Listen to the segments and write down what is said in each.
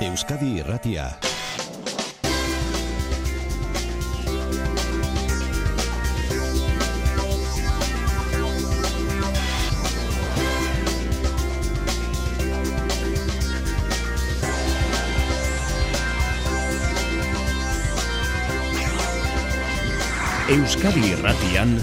Euskadi Irratia. Euskadi Irratian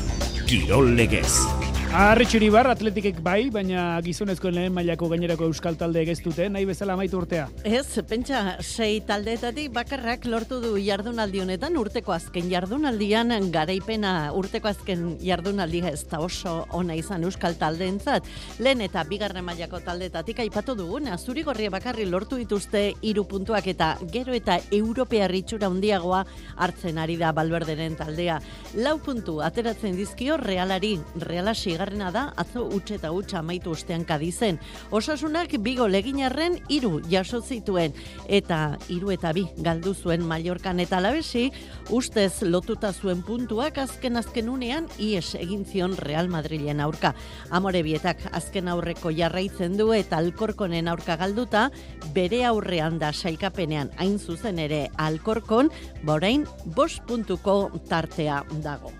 Kirol Legez. Arritxuri bar, atletikek bai, baina gizonezkoen lehen mailako gainerako euskal talde egeztute, nahi bezala maitu urtea. Ez, pentsa, sei taldeetatik bakarrak lortu du jardunaldi honetan, urteko azken jardunaldian, garaipena urteko azken jardunaldia ez da oso ona izan euskal taldeentzat. Lehen eta bigarren mailako taldeetatik aipatu dugun, azuri gorri bakarri lortu dituzte hiru puntuak eta gero eta europea ritxura handiagoa hartzen ari da balberderen taldea. Lau puntu ateratzen dizkio realari, realasi bigarrena da atzo utxe eta utxa amaitu ostean kadizen. Osasunak bigo leginarren hiru jaso zituen eta hiru eta bi galdu zuen Mallorcan eta Labesi ustez lotuta zuen puntuak azken azken unean ies egin zion Real Madrilen aurka. Amore bietak azken aurreko jarraitzen du eta alkorkonen aurka galduta bere aurrean da saikapenean hain zuzen ere alkorkon borain bost puntuko tartea dago.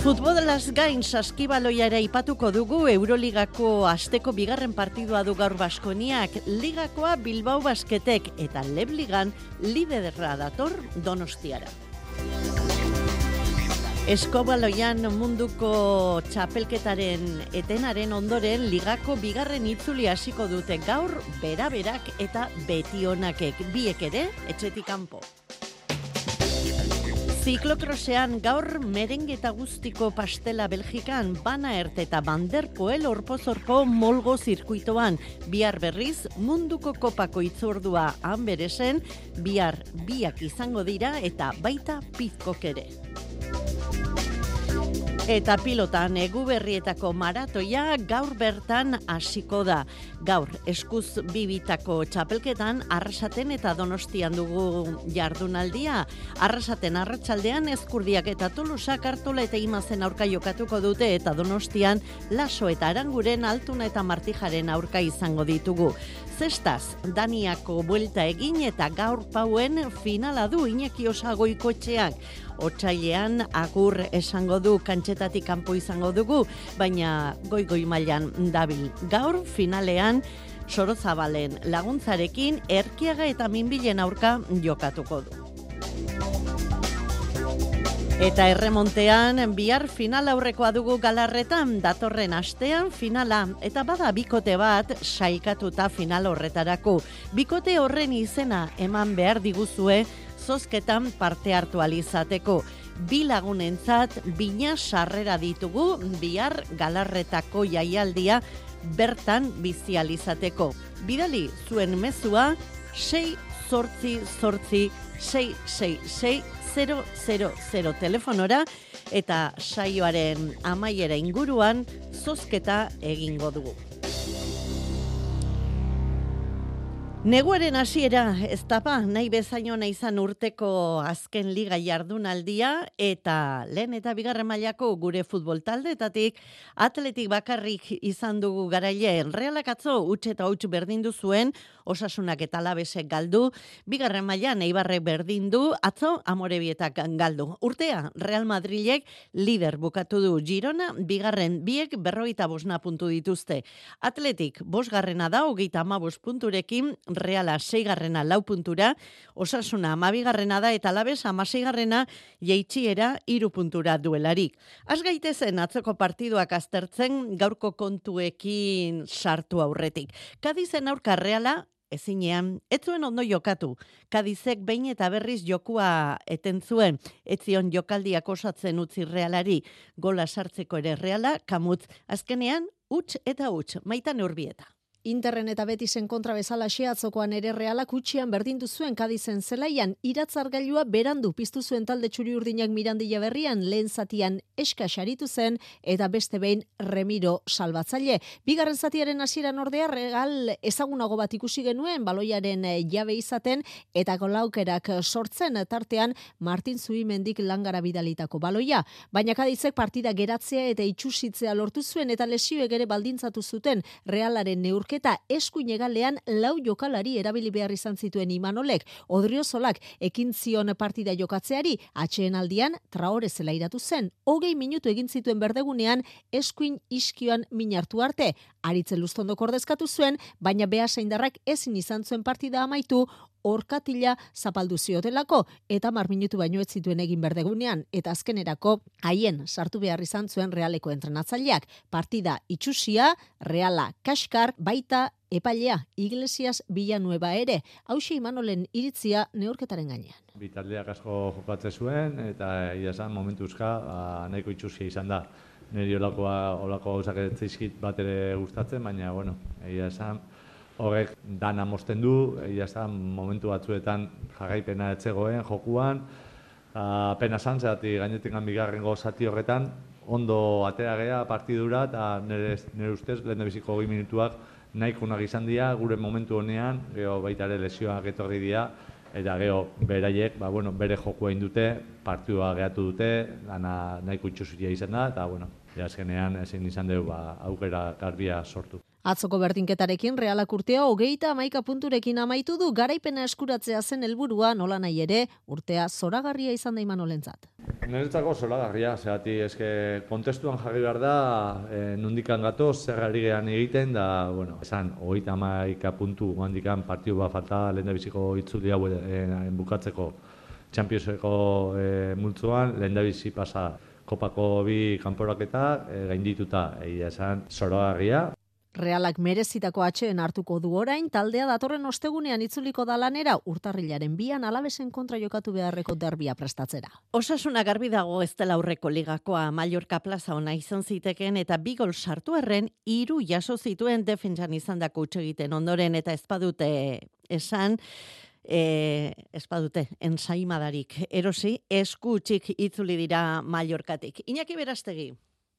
Futbolaz gain saskibaloia ere ipatuko dugu Euroligako asteko bigarren partidua du gaur Baskoniak, Ligakoa Bilbao Basketek eta Lebligan liderra dator Donostiara. Eskobaloian munduko txapelketaren etenaren ondoren ligako bigarren itzuli hasiko dute gaur beraberak eta betionakek biek ere etxetik kanpo. Ziklokrosean gaur merengue eta guztiko pastela Belgikan bana erte eta banderpoel orpozorpo molgo zirkuitoan. Bihar berriz munduko kopako itzordua han beresen, bihar biak izango dira eta baita pizkok ere. Eta pilotan egu berrietako maratoia gaur bertan hasiko da. Gaur eskuz bibitako txapelketan arrasaten eta donostian dugu jardunaldia. Arrasaten arratsaldean eskurdiak eta tulusak hartola eta imazen aurka jokatuko dute eta donostian laso eta aranguren altuna eta martijaren aurka izango ditugu. Zestaz, Daniako buelta egin eta gaur pauen finala du Iñaki Osagoiko txeak. Otsailean agur esango du kantxetatik kanpo izango dugu, baina goi-goi mailan dabil. Gaur finalean Sorozabalen laguntzarekin erkiaga eta minbilen aurka jokatuko du. Eta erremontean, bihar final aurrekoa dugu galarretan, datorren astean finala, eta bada bikote bat saikatuta final horretarako. Bikote horren izena eman behar diguzue, zozketan parte hartu alizateko. Bi lagunentzat, bina sarrera ditugu, bihar galarretako jaialdia bertan bizializateko. Bidali zuen mezua, 6 sortzi sortzi 666 000 telefonora eta saioaren amaiera inguruan zozketa egingo dugu. Neguaren hasiera ez tapa, nahi bezaino nahi izan urteko azken liga jardunaldia eta lehen eta bigarren mailako gure futbol taldeetatik atletik bakarrik izan dugu garaile realak atzo utxe eta utx berdin zuen osasunak eta labesek galdu, bigarren mailan eibarrek berdin du atzo amorebietak galdu. Urtea, Real Madrilek lider bukatu du Girona, bigarren biek berroita bosna puntu dituzte. Atletik, bosgarrena da, hogeita ama punturekin, Reala seigarrena lau puntura, osasuna amabigarrena da eta labes amaseigarrena jeitxiera iru puntura duelarik. Az gaitezen atzoko partiduak aztertzen gaurko kontuekin sartu aurretik. Kadizen aurka Reala ezinean, ez zuen ondo jokatu. Kadizek behin eta berriz jokua eten zuen, ez zion jokaldiak osatzen utzi realari, gola sartzeko ere reala, kamutz, azkenean, utx eta utx, maitan urbieta. Interren eta Betisen kontra bezala xeatzokoan ere realak utxian berdindu zuen kadizen zelaian, iratzargailua berandu piztu zuen talde txuri urdinak mirandila berrian, lehen zatian eska xaritu zen, eta beste behin remiro salbatzaile. Bigarren zatiaren hasieran ordea regal ezagunago bat ikusi genuen, baloiaren eh, jabe izaten, eta golaukerak sortzen tartean Martin Zuimendik langara bidalitako baloia. Baina kadizek partida geratzea eta itxusitzea lortu zuen, eta lesioek ere baldintzatu zuten realaren neur neurketa eskuin egalean lau jokalari erabili behar izan zituen Imanolek. Odriozolak ekin zion partida jokatzeari, atxeen aldian traore zela iratu zen. Hogei minutu egin zituen berdegunean eskuin iskioan minartu arte. Aritzen luztondo kordezkatu zuen, baina beha zeindarrak ezin izan zuen partida amaitu, orkatila zapaldu ziotelako eta mar minutu baino ez zituen egin berdegunean eta azkenerako haien sartu behar izan zuen realeko entrenatzaileak partida itxusia, reala kaskar, baita epailea iglesias Villanueva ere, hause imanolen iritzia neurketaren gainean. Bitaldeak asko jokatze zuen eta ia esan momentuzka ba, nahiko itxusia izan da. Neri olakoa, olako gauzak ez bat ere gustatzen, baina, bueno, ia esan, horrek dana mosten du, ja momentu batzuetan jarraipena etzegoen, jokuan, apena zan, zehati gainetik bigarren zati horretan, ondo atera geha partidura, eta nire, nire ustez, lehen biziko goi minutuak nahikunak izan dira, gure momentu honean, geho baita ere lesioak etorri dira, eta geho beraiek, ba, bueno, bere jokua indute, partidua gehatu dute, gana nahiko itxusitia izan da, eta bueno, jazkenean ezin izan dugu ba, aukera garbia sortu. Atzoko berdinketarekin realak urtea hogeita amaika punturekin amaitu du garaipena eskuratzea zen helburua nola nahi ere urtea zoragarria izan da iman olentzat. Niretzako zoragarria, zehati eske kontestuan jarri behar da e, nundikan gato zer gehan egiten da, bueno, esan hogeita amaika puntu handikan partiu bat falta lehen da biziko itzuli hau e, bukatzeko Championseko e, multzuan lehen da bizi pasa kopako bi kanporaketa e, gaindituta, egia esan zoragarria. Realak merezitako atxeen hartuko du orain, taldea datorren ostegunean itzuliko da lanera urtarrilaren bian alabesen kontra jokatu beharreko derbia prestatzera. Osasuna garbi dago ez dela aurreko ligakoa Mallorca plaza ona izan ziteken eta bi gol sartu erren hiru jaso zituen defentsan izan dako egiten ondoren eta ezpadute esan e, ezpadute ensaimadarik erosi eskutxik itzuli dira Mallorcatik. Iñaki berastegi.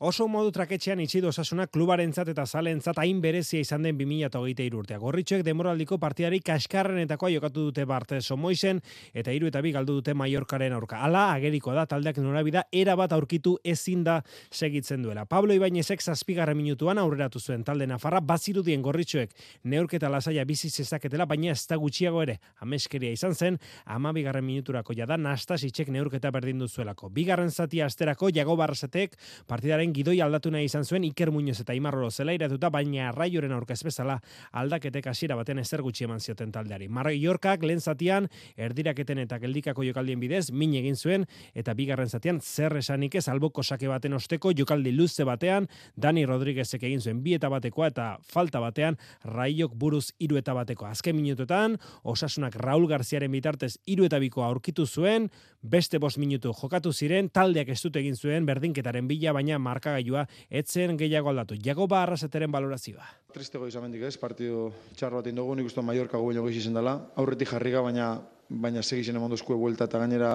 Oso modu traketxean itxidu osasuna klubarentzat eta zalentzat hain berezia izan den 2008 urtea. Gorritxoek demoraldiko partiari kaskarrenetakoa jokatu dute Barte Somoisen eta hiru eta bi galdu dute Mallorcaren aurka. Hala, ageriko da taldeak norabida era bat aurkitu ezin da segitzen duela. Pablo Ibainezek zazpigarra minutuan aurreratu zuen talde Nafarra bazirudien gorritxoek neurketa lasaia bizi zezaketela, baina ez da gutxiago ere ameskeria izan zen, ama bigarren minuturako jada nastasitzek neurketa berdin duzuelako. Bigarren zatia asterako jago barrasetek partidaren gidoi aldatu nahi izan zuen Iker Muñoz eta Imarrolo zela iratuta, baina arraioren aurka bezala aldaketek hasiera baten ezer gutxi eman zioten taldeari. Mallorcak lehen zatian erdiraketen eta geldikako jokaldien bidez min egin zuen eta bigarren zatian zer esanik ez alboko sake baten osteko jokaldi luze batean Dani Rodríguezek egin zuen bi eta batekoa eta falta batean raiok buruz hiru eta batekoa. Azken minutuetan osasunak Raul Garziaren bitartez hiru eta bikoa aurkitu zuen, beste bost minutu jokatu ziren, taldeak ez dut egin zuen berdinketaren bila, baina markagailua etzen gehiago aldatu. Jago barrazeteren balorazioa. Tristego izamendik ez, partidu txarro bat indogu, nik uste Mallorca gubaino gehi izen dela. Aurretik jarriga, baina baina segi zen emondozkue vuelta eta gainera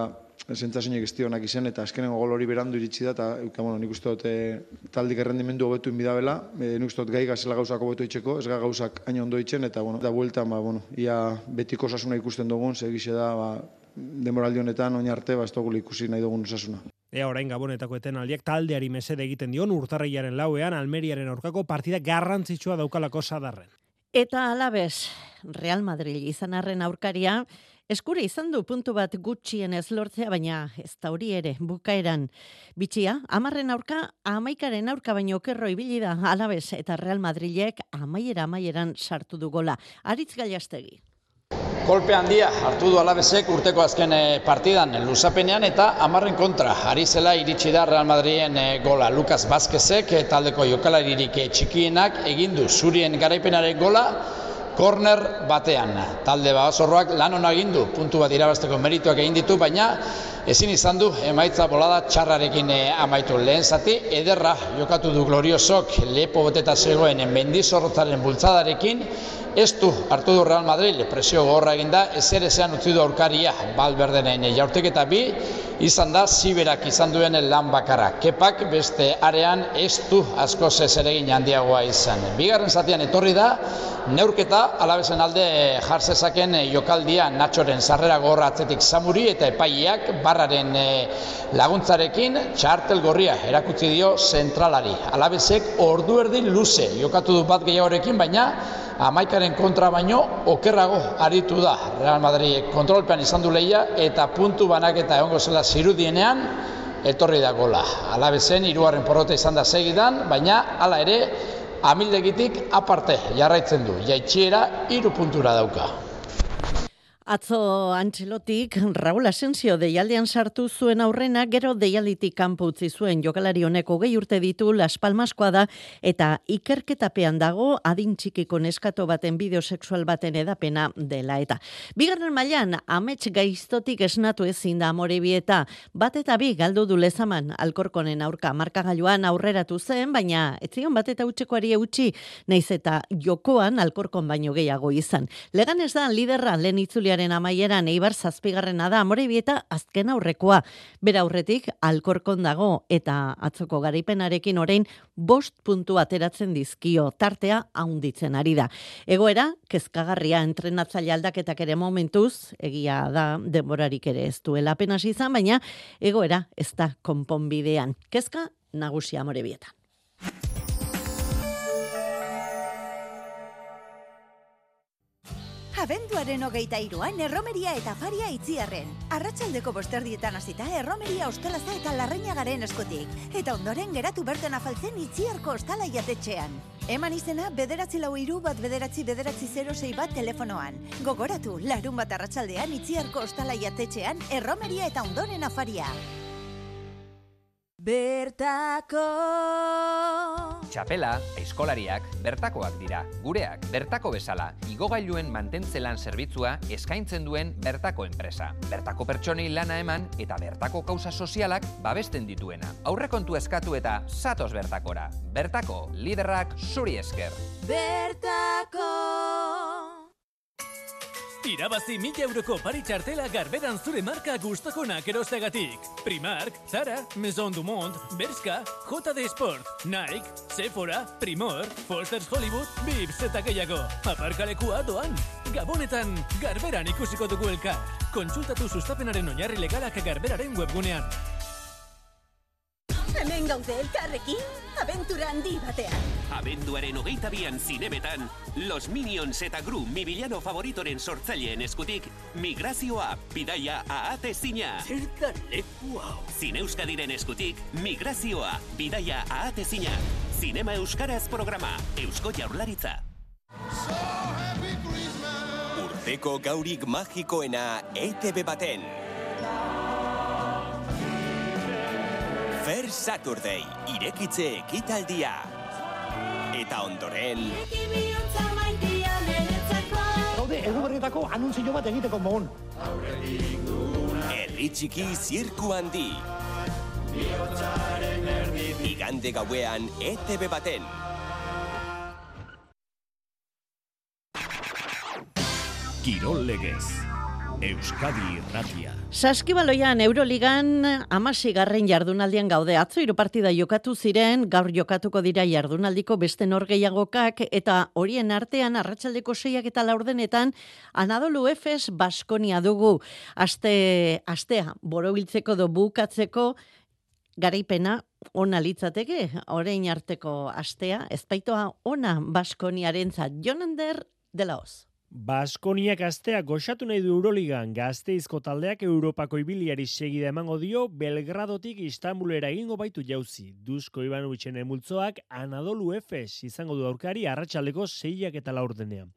ez tionak izen eta azkenengo gol hori berandu iritsi da eta euka, bueno, nik uste dut e, taldik errendimendu hobetu inbidabela, e, nik uste dut gai gazela gauzak hobetu itxeko, ez ga gauzak aina ondo itzen eta bueno, da vuelta, ba, bueno, ia betiko sasuna ikusten dugun, segixe da, ba, demoraldi honetan, oin arte, ba, ez ikusi nahi dugun osasuna. Ea orain gabonetako etenaldiak taldeari mesede egiten dion urtarriaren lauean Almeriaren aurkako partida garrantzitsua daukalako sadarren. Eta alabez, Real Madrid izan arren aurkaria, eskure izan du puntu bat gutxien ez lortzea, baina ez da hori ere, bukaeran. Bitxia, amarren aurka, amaikaren aurka baino okerro ibili da alabez eta Real Madrilek amaiera amaieran sartu du gola. Aritz gaiastegi. Kolpe handia hartu du alabezek urteko azken eh, partidan luzapenean eta amarren kontra. Ari zela iritsi da Real Madriden eh, gola Lucas Vazquezek eh, taldeko jokalaririk txikienak egin du zurien garaipenaren gola korner batean. Talde baozorroak lan hona egin du, puntu bat irabazteko merituak egin ditu, baina ezin izan du emaitza bolada txarrarekin amaitu lehen zati. Ederra jokatu du gloriosok lepo boteta zegoen mendizorrotzaren bultzadarekin, Ez du hartu du Real Madrid, presio gorra egin da, ez ere zean utzi du aurkaria balberdenen jaurtek eta bi, izan da ziberak izan duen lan bakarra. Kepak beste arean ez du asko zezeregin handiagoa izan. Bigarren zatean etorri da, neurketa alabesen alde jarzezaken jokaldia natxoren sarrera gorra atzetik zamuri eta epaileak barraren eh, laguntzarekin txartel gorria erakutsi dio zentralari. Alabesek ordu erdi luze jokatu du bat gehiagorekin, baina amaikaren kontra baino okerrago aritu da Real Madrid kontrolpean izan du leia eta puntu banaketa egongo zela zirudienean etorri da gola. Alabezen hirugarren porrota izan da segidan, baina hala ere amildegitik aparte jarraitzen du. Jaitxiera hiru puntura dauka. Atzo Antxelotik, Raul Asensio deialdean sartu zuen aurrena, gero deialditik kanpo utzi zuen jokalari honeko gehi urte ditu Las Palmaskoa da, eta ikerketapean dago adin txikiko neskato baten bideosexual baten edapena dela. Eta bigarren mailan amets gaiztotik esnatu ezin da amore bieta, bat eta bi galdu du lezaman alkorkonen aurka markagailuan aurreratu zen, baina etzion bat eta utxekoari eutxi, naiz eta jokoan alkorkon baino gehiago izan. Legan ez da liderra lehen itzulia urtearen amaieran eibar zazpigarrena da amorebieta azken aurrekoa. Bera aurretik alkorkon dago eta atzoko garaipenarekin orain bost puntu ateratzen dizkio tartea haunditzen ari da. Egoera, kezkagarria entrenatzaile aldaketak ere momentuz, egia da denborarik ere ez duela apenas izan, baina egoera ez da konponbidean. Kezka nagusia amorebieta. Abenduaren hogeita iruan erromeria eta faria itziarren. Arratxaldeko bosterdietan hasita erromeria ostalaza eta larreñagaren eskutik. Eta ondoren geratu berten afaltzen itziarko ostala jatetxean. Eman izena bederatzi lau iru bat bederatzi bederatzi 06 bat telefonoan. Gogoratu, larun bat arratsaldean itziarko ostala jatetxean erromeria eta ondoren afaria. Bertako Txapela, eskolariak, bertakoak dira. Gureak, bertako bezala, igogailuen mantentzelan zerbitzua eskaintzen duen bertako enpresa. Bertako pertsonei lana eman eta bertako kauza sozialak babesten dituena. Aurrekontu eskatu eta satos bertakora. Bertako, liderrak zuri esker. Bertako Irabazi mila euroko pari txartela garberan zure marka gustokonak erostegatik. Primark, Zara, Maison du Monde, Berska, JD Sport, Nike, Sephora, Primor, Foster's Hollywood, Bips eta gehiago. Aparkalekua doan. Gabonetan, garberan ikusiko dugu elka. Kontsultatu sustapenaren oinarri legalak garberaren webgunean. Hemen gaude elkarrekin, abentura handi batean. Abenduaren hogeita bian zinemetan, Los Minions eta Gru mi bilano favoritoren sortzaileen eskutik, migrazioa, bidaia, ahate zina. Zertan leku hau. Zine Euskadiren eskutik, migrazioa, bidaia, ahate zina. Zinema Euskaraz programa, Eusko Jaurlaritza. Urteko gaurik magikoena ETV baten. Fair Saturday, irekitze ekitaldia. Eta ondoren... Gaude, eguberrietako anuntzio bat egiteko mogun. Herri txiki zirku handi. Igande gauean ETV baten. Kirol legez. Euskadi Irratia. Saskibaloian Euroligan amasigarren jardunaldian gaude atzo hiru partida jokatu ziren, gaur jokatuko dira jardunaldiko beste norgeiagokak eta horien artean arratsaldeko seiak eta laurdenetan Anadolu Efes Baskonia dugu. Aste, astea, borobiltzeko do bukatzeko garaipena ona litzateke, orain arteko astea, ezpaitoa ona Baskoniarentzat Jonander de la Oz. Baskoniak astea goxatu nahi du Euroligan gazteizko taldeak Europako ibiliari segida emango dio Belgradotik Istanbulera egingo baitu jauzi. Duzko Ivanovicen emultzoak Anadolu Efes izango du aurkari arratsaldeko seiak eta laurdenean.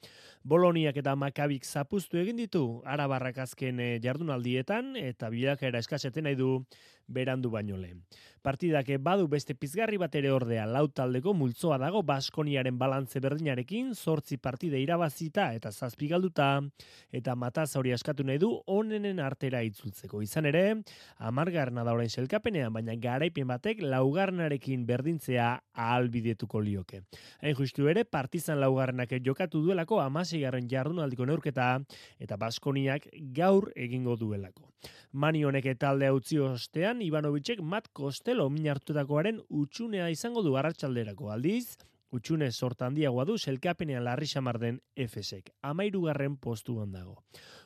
Boloniak eta Makabik zapuztu egin ditu arabarrak azken eh, jardunaldietan eta bilakaera eskaseten nahi du berandu baino lehen. Partidak badu beste pizgarri bat ere ordea lau taldeko multzoa dago Baskoniaren balantze berdinarekin zortzi partide irabazita eta zazpi galduta eta mataz hori askatu nahi du onenen artera itzultzeko. Izan ere, amargarna da orain selkapenean, baina garaipen batek laugarnarekin berdintzea ahalbidetuko lioke. Hain justu ere, partizan laugarnak jokatu duelako amasigarren jardunaldiko neurketa eta Baskoniak gaur egingo duelako. Mani honek talde utzi ostean, Ivanovicek mat kostelo minartutakoaren utxunea izango du arratsalderako aldiz, Utxune sorta handiagoa du selkapenean larri xamar den Efesek. Amairugarren postuan dago.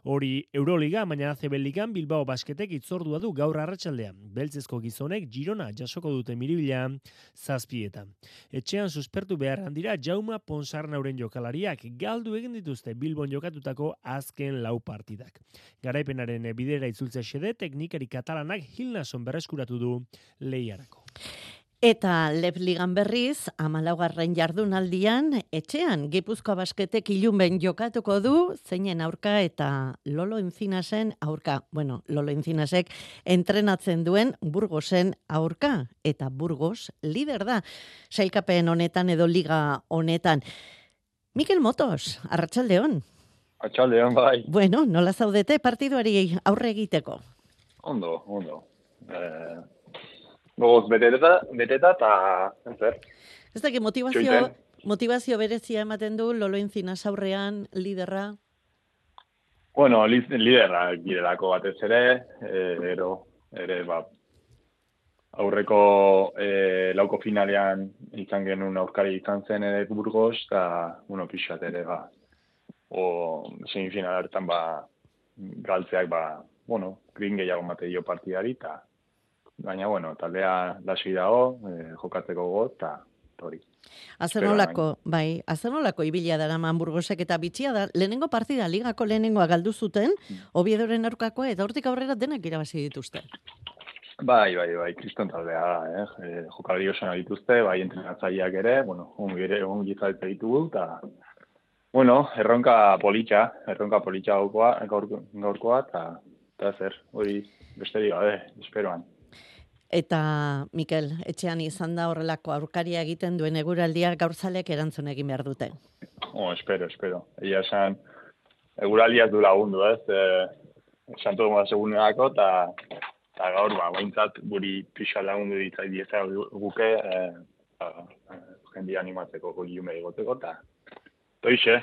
Hori Euroliga, baina ACB Ligan Bilbao basketek itzordua du gaur arratsaldean. Beltzezko gizonek Girona jasoko dute miribila zazpietan. Etxean suspertu behar handira Jauma Ponsarnauren jokalariak galdu egin dituzte Bilbon jokatutako azken lau partidak. Garaipenaren bidera itzultzea xede teknikari katalanak Hilnason berreskuratu du lehiarako. Eta Lep Ligan berriz, amalaugarren jardunaldian, etxean, Gipuzkoa basketek ilunben jokatuko du, zeinen aurka eta Lolo Enfinasen aurka. Bueno, Lolo Enfinasek entrenatzen duen Burgosen aurka. Eta Burgos lider da, sailkapen honetan edo liga honetan. Mikel Motos, arratsaldeon. Arratsaldeon bai. Bueno, nola zaudete partiduari aurre egiteko? Ondo, ondo. Eh, gogoz beteta, beteta eta, zer. Ez da, motivazio, motivazio berezia ematen du Lolo Enfinas aurrean, liderra. Bueno, li- liderra girelako batez ere, eh, ero, ere, ba, aurreko eh, lauko finalean izan genuen aurkari izan zen ere Burgos, eta, bueno, pixat ere, ba, o semifinal hartan, ba, galtzeak, ba, bueno, green gehiago mate dio partidari, eta, baina, bueno, taldea lasi dago, eh, jokatzeko got, eta hori. Azenolako, bai, azenolako ibila dara Burgosek eta bitxia da, lehenengo partida, ligako lehenengoa galdu zuten, Obiedoren aurkakoa, eta hortik aurrera denak irabazi dituzte. Bai, bai, bai, kriston taldea da, eh? E, jokalari oso dituzte, bai, entrenatzaileak ere, bueno, ongi ere, ongi zalte ditugu, eta, bueno, erronka politxa, erronka politxa gaurkoa, gaur, gaurkoa, eta, eta zer, hori besterik gabe, esperoan. Eta, Mikel, etxean izan da horrelako aurkaria egiten duen eguraldia gaurzalek erantzun egin behar dute. Oh, espero, espero. Egia esan, eguraldiak du lagundu, ez? E, Santo Domingo segunerako, eta eta gaur, ba, baintzat, guri pixa lagundu ditzai dieza guke, e, ba, jendia animatzeko guri jume egoteko, eta toixe,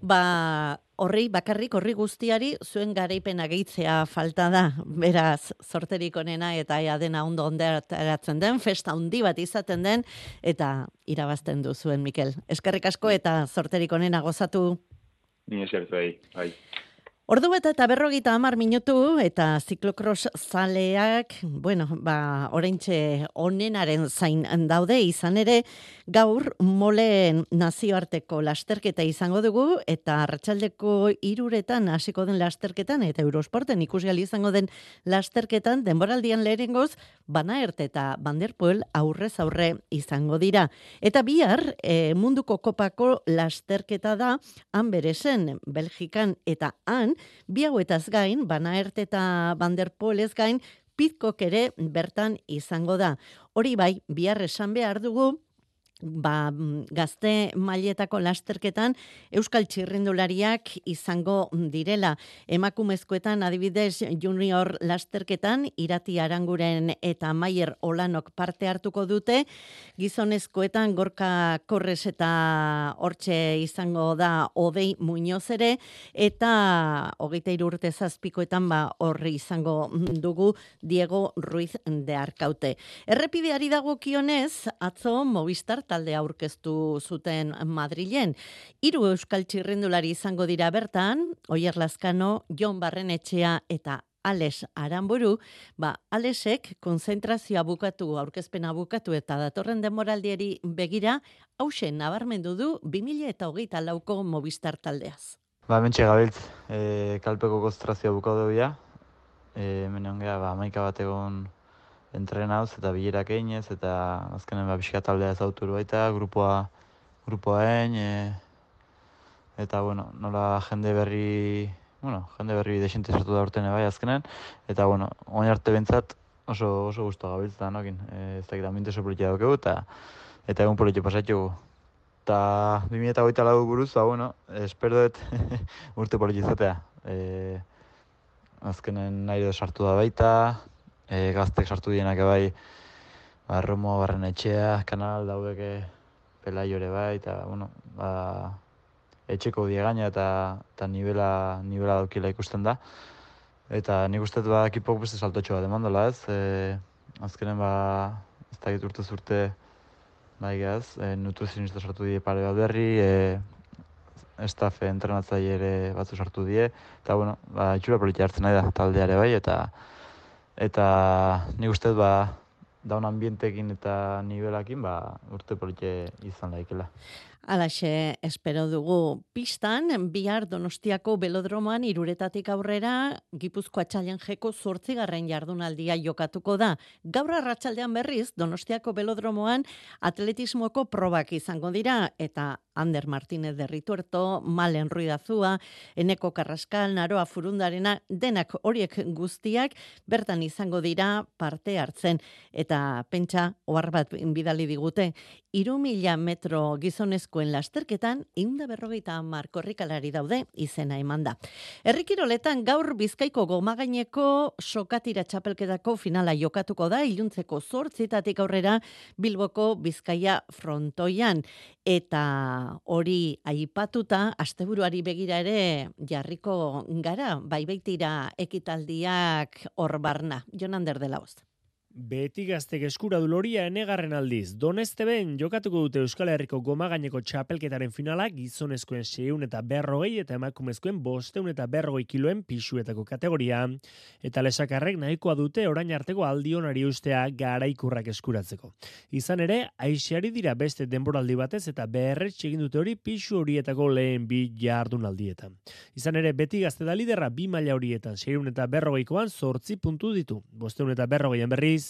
Ba, horri, bakarrik horri guztiari zuen garaipena gehitzea falta da, beraz, sorterik onena eta ea dena ondo onderatzen den, festa handi bat izaten den, eta irabazten du zuen, Mikel. Eskerrik asko eta sorterik onena gozatu. ni eskertzei, bai. Ordu beta eta berrogita hamar minutu eta ziklokros zaleak, bueno, ba, oraintxe onenaren zain daude izan ere, gaur moleen nazioarteko lasterketa izango dugu eta arratsaldeko iruretan hasiko den lasterketan eta Eurosporten ikusi izango den lasterketan denboraldian lehenengoz Banaert eta Banderpoel aurrez aurre izango dira. Eta bihar e, munduko kopako lasterketa da han beresen, Belgikan eta han bi hauetaz gain, Banaert eta Banderpoelez gain, Pitkok ere bertan izango da. Hori bai, bihar esan behar dugu, ba, mm, gazte mailetako lasterketan Euskal Txirrindulariak izango direla. Emakumezkoetan adibidez junior lasterketan irati aranguren eta maier olanok parte hartuko dute. Gizonezkoetan gorka korres eta hortxe izango da odei muñoz ere eta hogeita urte zazpikoetan ba horri izango dugu Diego Ruiz de Arkaute. Errepideari dagokionez atzo Movistar taldea aurkeztu zuten Madrilen. Hiru euskal txirrindulari izango dira bertan, Oier Lazkano, Jon Barrenetxea eta Alex Aramburu, ba, Alexek konzentrazioa bukatu, aurkezpena bukatu eta datorren demoraldieri begira, hausen nabarmendu du 2000 eta hogeita lauko Movistar taldeaz. Ba, mentxe gabiltz, e, kalpeko konzentrazioa bukatu dugu ja. E, hemen ongea, ba, maika bat egon entrenauz eta bilerak eginez, eta azkenen ba, taldea ezautu baita, grupoa, grupoa egin, e, eta, bueno, nola jende berri, bueno, jende berri desente sartu da urtene bai azkenen, eta, bueno, oin arte bentsat oso, oso guztua gabiltz da nokin, e, ez dakit ambiente oso politia daukegu, eta, eta egun politia pasatxugu. Eta 2008 lau buruz, ba, bueno, espero dut urte politia izatea. E, azkenen nahi sartu da baita, e, gaztek sartu dienak bai, ba, Romo, Barrenetxea, kanal daudeke pelaiore bai, eta, bueno, ba, etxeko diegaina eta, eta nivela, nivela daukila ikusten da. Eta nik uste ba, ekipok beste saltotxo bat emandola ez, e, azkenen ba, ez dakit urte zurte bai gaz, e, nutrizionista sartu die pare bat berri, e, estafe entrenatzaile ere batzu sartu die, eta bueno, ba, itxura politia hartzen nahi da taldeare bai, eta eta ni uste ba, daun ambientekin eta nivelakin, ba, urte politia izan daikela. Alaxe, espero dugu pistan, bihar donostiako belodromoan iruretatik aurrera, Gipuzkoa txalen jeko zortzigarren jardunaldia jokatuko da. Gaur arratsaldean berriz, donostiako belodromoan atletismoko probak izango dira, eta Ander Martínez de Rituerto, Malen Ruidazua, Eneko Carrascal, Naroa Furundarena, denak horiek guztiak bertan izango dira parte hartzen. Eta pentsa, ohar bat bidali digute, iru mila metro gizonezkoen lasterketan, inda berrogeita markorrikalari daude izena eman da. Errikiroletan gaur bizkaiko gomagaineko sokatira txapelketako finala jokatuko da, iluntzeko zortzitatik aurrera Bilboko Bizkaia frontoian. Eta hori aipatuta, asteburuari begira ere jarriko gara, bai baitira ekitaldiak hor barna. Jonander dela Beti gaztek eskura du loria enegarren aldiz. Doneste ben jokatuko dute Euskal Herriko goma gaineko txapelketaren finala gizonezkoen seun eta berrogei eta emakumezkoen bosteun eta berrogei kiloen pisuetako kategoria. Eta lesakarrek nahikoa dute orain arteko aldionari ustea garaikurrak eskuratzeko. Izan ere, aixari dira beste denboraldi batez eta beherretx egin dute hori pisu horietako lehen bi jardun aldietan. Izan ere, beti gazte da liderra bi maila horietan seun eta berrogeikoan sortzi puntu ditu. Bosteun eta berrogeian berriz,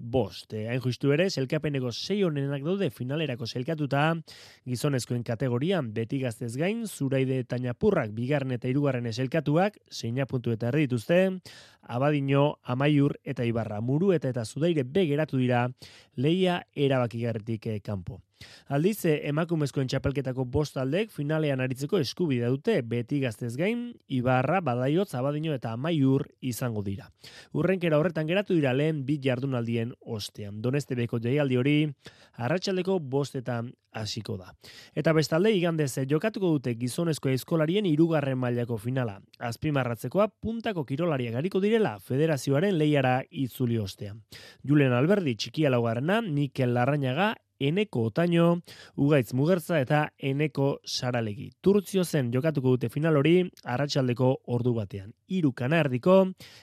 bost. Eh, hain justu ere, zelkapeneko sei honenak daude finalerako zelkatuta, gizonezkoen kategorian beti gaztez gain, zuraide eta napurrak bigarren eta irugarren eselkatuak, zeina puntu eta erdi dituzte, abadino, amaiur eta ibarra muru eta eta zudaire begeratu dira, leia erabakigarretik eh, kanpo. Aldiz, eh, emakumezkoen txapelketako bost aldek finalean aritzeko eskubidea dute beti gaztez gain, Ibarra, Badaiot, Zabadino eta Amaiur izango dira. Urrenkera horretan geratu dira lehen bit jardunaldien ostean. Doneste beko jaialdi hori, arratsaldeko bostetan hasiko da. Eta bestalde, igandez, eh, jokatuko dute gizonezko eskolarien irugarren mailako finala. Azpimarratzekoa, puntako kirolaria gariko direla federazioaren lehiara itzuli ostean. Julen Alberdi txikia laugarrena, Mikel Larrañaga Eneko Otaino, Ugaitz Mugertza eta Eneko Saralegi. Turtzio zen jokatuko dute final hori arratsaldeko ordu batean. Hiru kanardiko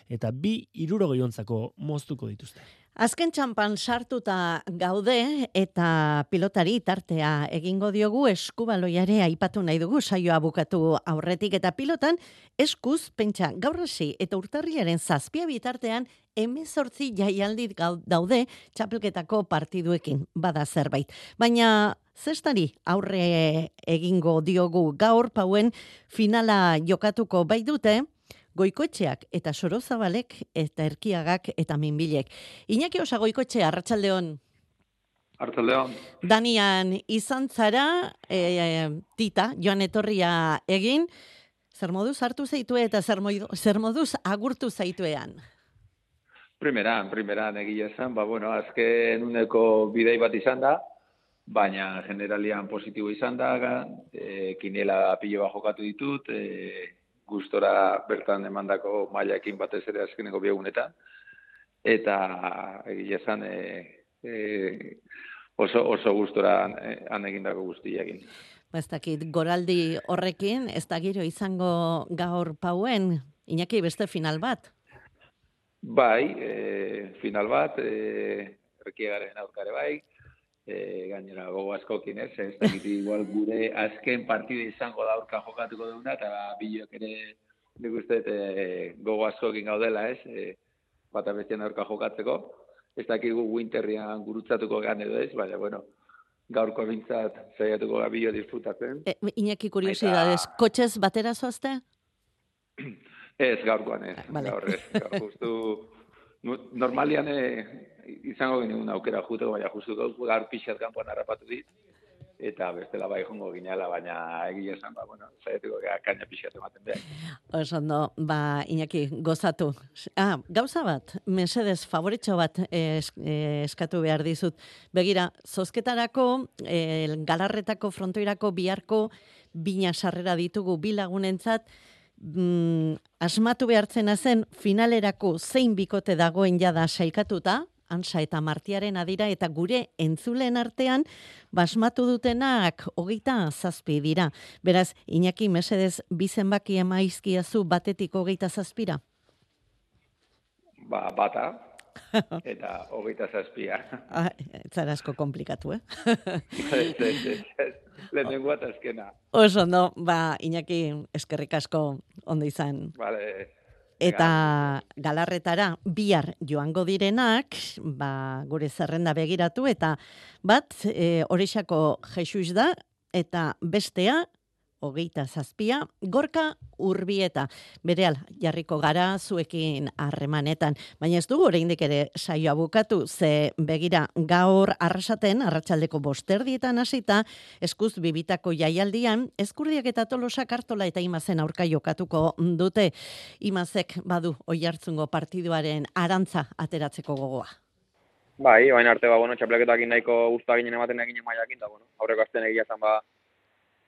eta bi irurogeiontzako moztuko dituzte. Azken txampan sartuta gaude eta pilotari tartea egingo diogu. Eskubaloiare aipatu nahi dugu saioa bukatu aurretik. Eta pilotan eskuz pentsa gaur hasi eta urtarriaren zazpia bitartean emezortzi jaialdi daude txapelketako partiduekin. Bada zerbait. Baina zestari aurre egingo diogu. Gaur pauen finala jokatuko bai dute, goikoetxeak eta sorozabalek eta erkiagak eta minbilek. Iñaki osa goikoetxe, arratsaldeon. Arratsaldeon. Danian izan zara, e, tita, joan etorria egin, zer moduz hartu zaitue eta zer, zer moduz agurtu zaituean? Primeran, primeran egia esan, ba, bueno, azken uneko bidei bat izan da, baina generalian positibo izan da, e, kinela pilo bat jokatu ditut, e, gustora bertan emandako mailaekin batez ere azkeneko biegunetan eta egia esan e, e, oso oso gustora e, han egindako guztiekin. Ba ez dakit goraldi horrekin ez da giro izango gaur pauen Iñaki beste final bat. Bai, e, final bat, eh erkiegaren aurkare bai, e, gainera gogo askokin ez, ez dakit igual gure azken partide izango da aurka jokatuko duguna, eta bilok ere nik uste e, gogo askokin gaudela ez, e, bat abestien aurka jokatzeko, ez dakit gu winterrian gurutzatuko gan edo ez, baina bueno, gaurko bintzat zaiatuko gabillo disfrutatzen. E, Iñaki kuriosidades, Eta... kotxez batera zoazte? Ez, gaurkoan ez, vale. gaur ez, gaur justu, normalian izango genuen aukera juteko, baina justu gar pixat kanpoan harrapatu dit, eta bestela bai jongo ginela, baina egia esan, ba, bueno, zaietiko kaina pixat ematen behar. Oso ondo, ba, Iñaki, gozatu. Ah, gauza bat, mesedez, favoritxo bat es, eskatu behar dizut. Begira, zozketarako, eh, galarretako frontoirako biharko bina sarrera ditugu bilagunentzat, mm, asmatu behartzen zen finalerako zein bikote dagoen jada sailkatuta, Ansa eta Martiaren adira eta gure entzulen artean basmatu dutenak hogeita zazpi dira. Beraz, Iñaki, mesedez, bizenbaki emaizkiazu batetik hogeita zazpira? Ba, bata, eta hogeita zazpia. Ah, zara asko komplikatu, eh? Ez, ez, ez, ez. Lehenengoa eta azkena. Oso, no, ba, Iñaki, eskerrik asko ondo izan. Vale. Eta galarretara bihar joango direnak, ba, gure zerrenda begiratu, eta bat, e, horixako Jesus da, eta bestea, hogeita zazpia, gorka urbieta. Bereal, jarriko gara zuekin harremanetan. Baina ez dugu oraindik ere saioa bukatu, ze begira gaur arrasaten, arratsaldeko bosterdietan hasita, eskuz bibitako jaialdian, eskurdiak eta tolosak hartola eta imazen aurka jokatuko dute. Imazek badu oi hartzungo partiduaren arantza ateratzeko gogoa. Bai, baina arte, ba, bueno, txapleketak nahiko guztua ginen ematen egin maiakin, da, bueno, aurreko azten egia zan, ba,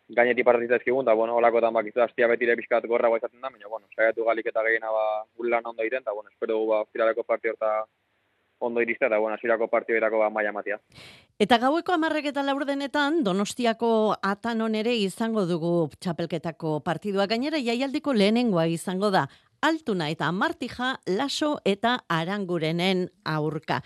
gainetik partitza ezkigun, eta, bueno, olakoetan bakizu hastia betire pixkat gorra izaten da, baina, bueno, saiatu galik eta gehiena, ba, gulan ondo egiten, eta, bueno, espero ba, ostiraleko partio eta ondo iriste, eta, bueno, asirako partio erako ba, maia matia. Eta gaueko amarrek eta laurdenetan, Donostiako atanon ere izango dugu txapelketako partidua gainera, jaialdiko lehenengoa izango da, Altuna eta Martija, Laso eta Arangurenen aurka.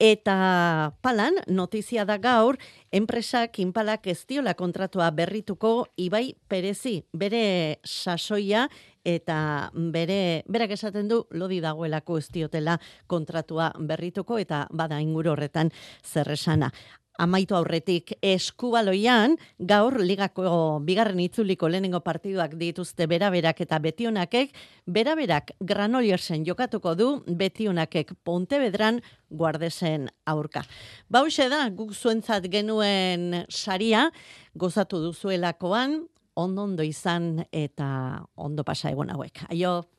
Eta palan, notizia da gaur, enpresak inpalak ez diola kontratua berrituko Ibai Perezi, bere sasoia eta bere berak esaten du lodi dagoelako ez diotela kontratua berrituko eta bada inguru horretan zerresana amaitu aurretik eskubaloian, gaur ligako bigarren itzuliko lehenengo partiduak dituzte beraberak eta betionakek, beraberak granoliersen jokatuko du, betionakek Pontebedran guardesen aurka. Bauxe da, guk zuentzat genuen saria, gozatu duzuelakoan, ondo ondo izan eta ondo pasa egon hauek. Aio!